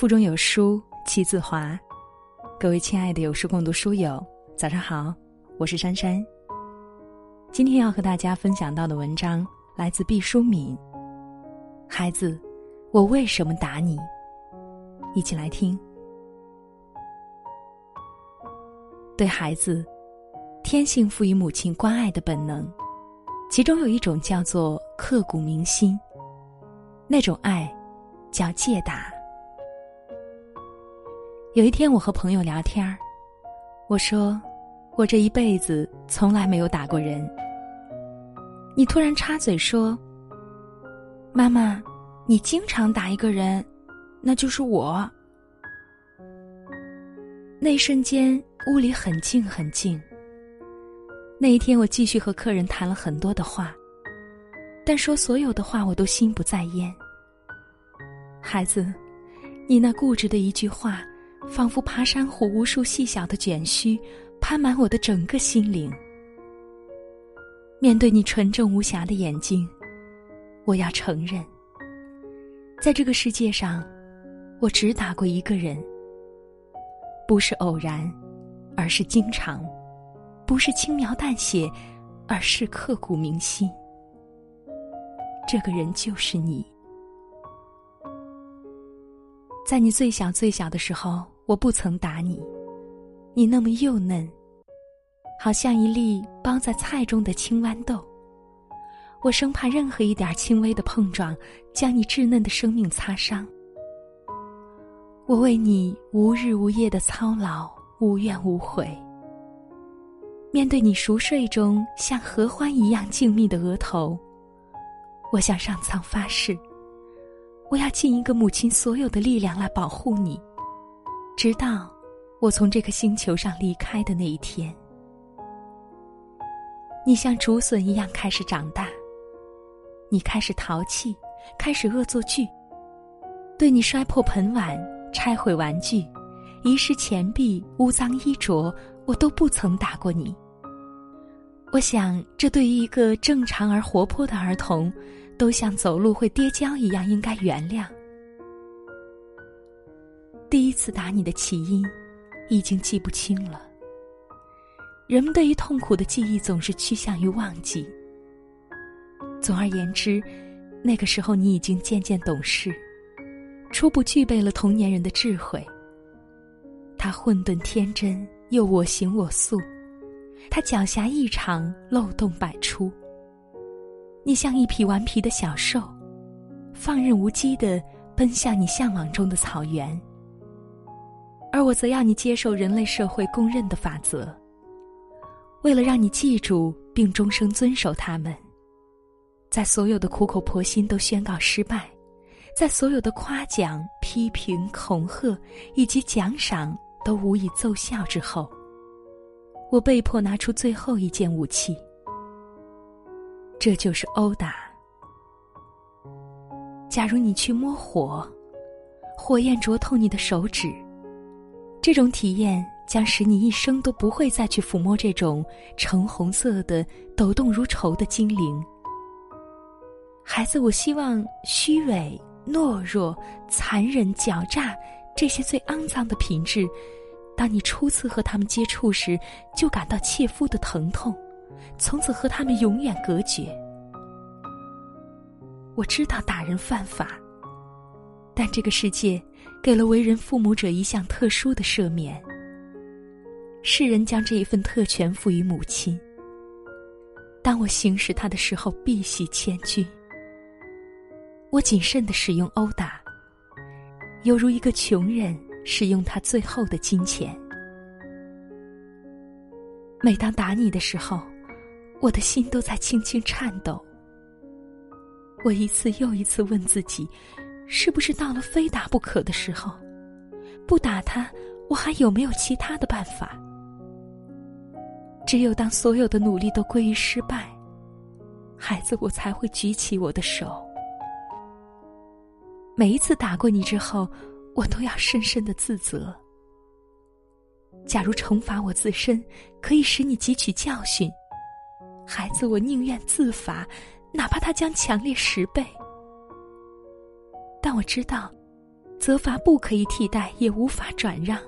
腹中有书气自华。各位亲爱的有书共读书友，早上好，我是珊珊。今天要和大家分享到的文章来自毕淑敏。孩子，我为什么打你？一起来听。对孩子，天性赋予母亲关爱的本能，其中有一种叫做刻骨铭心。那种爱，叫戒打。有一天，我和朋友聊天儿，我说：“我这一辈子从来没有打过人。”你突然插嘴说：“妈妈，你经常打一个人，那就是我。”那一瞬间，屋里很静很静。那一天，我继续和客人谈了很多的话，但说所有的话，我都心不在焉。孩子，你那固执的一句话。仿佛爬山虎无数细小的卷须，攀满我的整个心灵。面对你纯正无瑕的眼睛，我要承认，在这个世界上，我只打过一个人。不是偶然，而是经常；不是轻描淡写，而是刻骨铭心。这个人就是你。在你最小最小的时候，我不曾打你。你那么幼嫩，好像一粒包在菜中的青豌豆。我生怕任何一点轻微的碰撞，将你稚嫩的生命擦伤。我为你无日无夜的操劳，无怨无悔。面对你熟睡中像合欢一样静谧的额头，我向上苍发誓。我要尽一个母亲所有的力量来保护你，直到我从这颗星球上离开的那一天。你像竹笋一样开始长大，你开始淘气，开始恶作剧。对你摔破盆碗、拆毁玩具、遗失钱币、污脏衣着，我都不曾打过你。我想，这对于一个正常而活泼的儿童。都像走路会跌跤一样，应该原谅。第一次打你的起因，已经记不清了。人们对于痛苦的记忆总是趋向于忘记。总而言之，那个时候你已经渐渐懂事，初步具备了同年人的智慧。他混沌天真，又我行我素；他狡黠异常，漏洞百出。你像一匹顽皮的小兽，放任无羁的奔向你向往中的草原，而我则要你接受人类社会公认的法则。为了让你记住并终生遵守它们，在所有的苦口婆心都宣告失败，在所有的夸奖、批评、恐吓以及奖赏都无以奏效之后，我被迫拿出最后一件武器。这就是殴打。假如你去摸火，火焰灼痛你的手指，这种体验将使你一生都不会再去抚摸这种橙红色的、抖动如绸的精灵。孩子，我希望虚伪、懦弱、残忍、狡诈这些最肮脏的品质，当你初次和他们接触时，就感到切肤的疼痛。从此和他们永远隔绝。我知道打人犯法，但这个世界给了为人父母者一项特殊的赦免。世人将这一份特权赋予母亲。当我行使它的时候，必喜千钧。我谨慎的使用殴打，犹如一个穷人使用他最后的金钱。每当打你的时候。我的心都在轻轻颤抖。我一次又一次问自己，是不是到了非打不可的时候？不打他，我还有没有其他的办法？只有当所有的努力都归于失败，孩子，我才会举起我的手。每一次打过你之后，我都要深深的自责。假如惩罚我自身，可以使你汲取教训。孩子，我宁愿自罚，哪怕他将强烈十倍。但我知道，责罚不可以替代，也无法转让。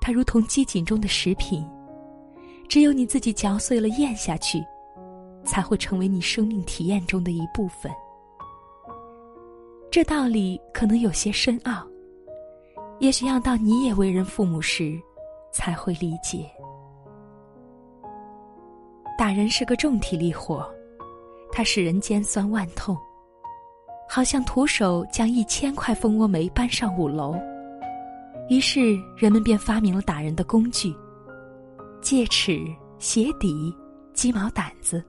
它如同机井中的食品，只有你自己嚼碎了咽下去，才会成为你生命体验中的一部分。这道理可能有些深奥，也许要到你也为人父母时，才会理解。打人是个重体力活，它使人尖酸万痛，好像徒手将一千块蜂窝煤搬上五楼。于是人们便发明了打人的工具：戒尺、鞋底、鸡毛掸子。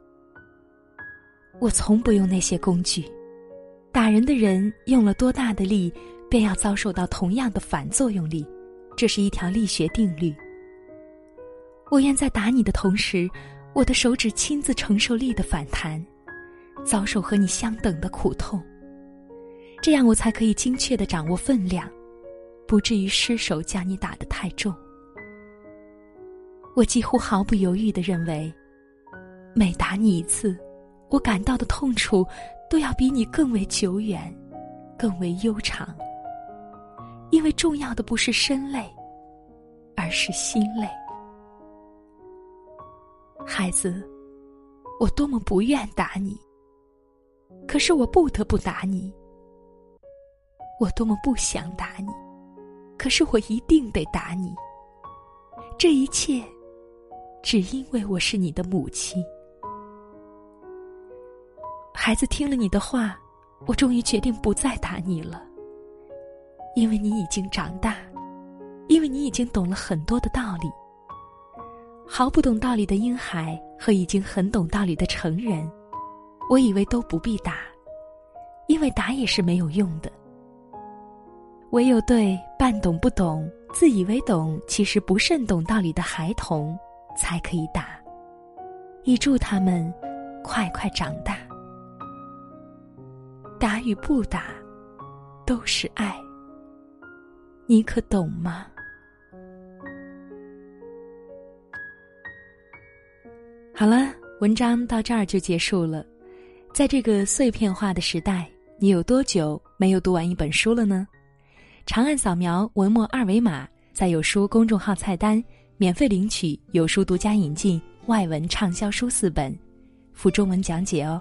我从不用那些工具。打人的人用了多大的力，便要遭受到同样的反作用力，这是一条力学定律。我愿在打你的同时，我的手指亲自承受力的反弹，遭受和你相等的苦痛。这样我才可以精确的掌握分量，不至于失手将你打得太重。我几乎毫不犹豫的认为，每打你一次，我感到的痛楚。都要比你更为久远，更为悠长。因为重要的不是身累，而是心累。孩子，我多么不愿打你，可是我不得不打你。我多么不想打你，可是我一定得打你。这一切，只因为我是你的母亲。孩子听了你的话，我终于决定不再打你了。因为你已经长大，因为你已经懂了很多的道理。毫不懂道理的婴孩和已经很懂道理的成人，我以为都不必打，因为打也是没有用的。唯有对半懂不懂、自以为懂其实不甚懂道理的孩童，才可以打，以助他们快快长大。打与不打，都是爱。你可懂吗？好了，文章到这儿就结束了。在这个碎片化的时代，你有多久没有读完一本书了呢？长按扫描文末二维码，在有书公众号菜单免费领取有书独家引进外文畅销书四本，附中文讲解哦。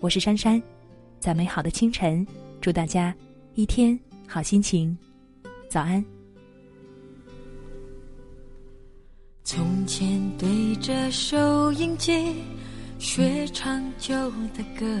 我是珊珊。在美好的清晨，祝大家一天好心情。早安。从前对着收音机学唱旧的歌，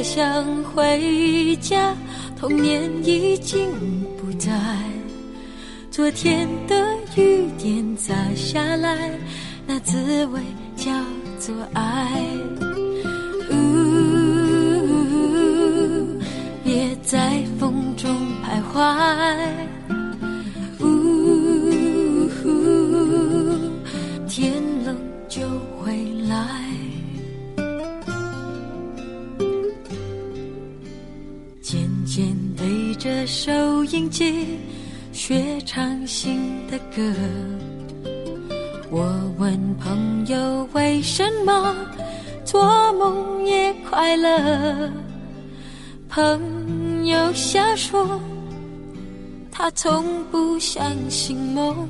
我想回家，童年已经不在。昨天的雨点砸下来，那滋味叫做爱。呜，别在风中徘徊。录音机。学唱新的歌，我问朋友为什么做梦也快乐。朋友笑说，他从不相信梦。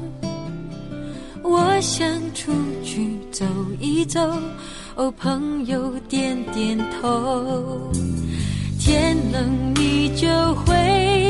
我想出去走一走，哦，朋友点点头。天冷你就回。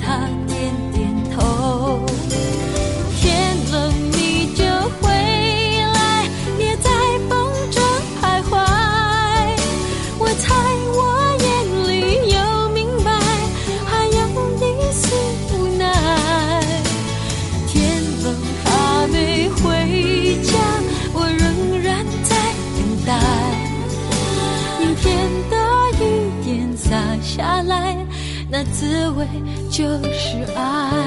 他点点头。天冷你就回来，别在风中徘徊。我猜我眼里有明白，还有你是无奈。天冷还没回家，我仍然在等待。阴天的雨点洒下来，那滋味就是爱。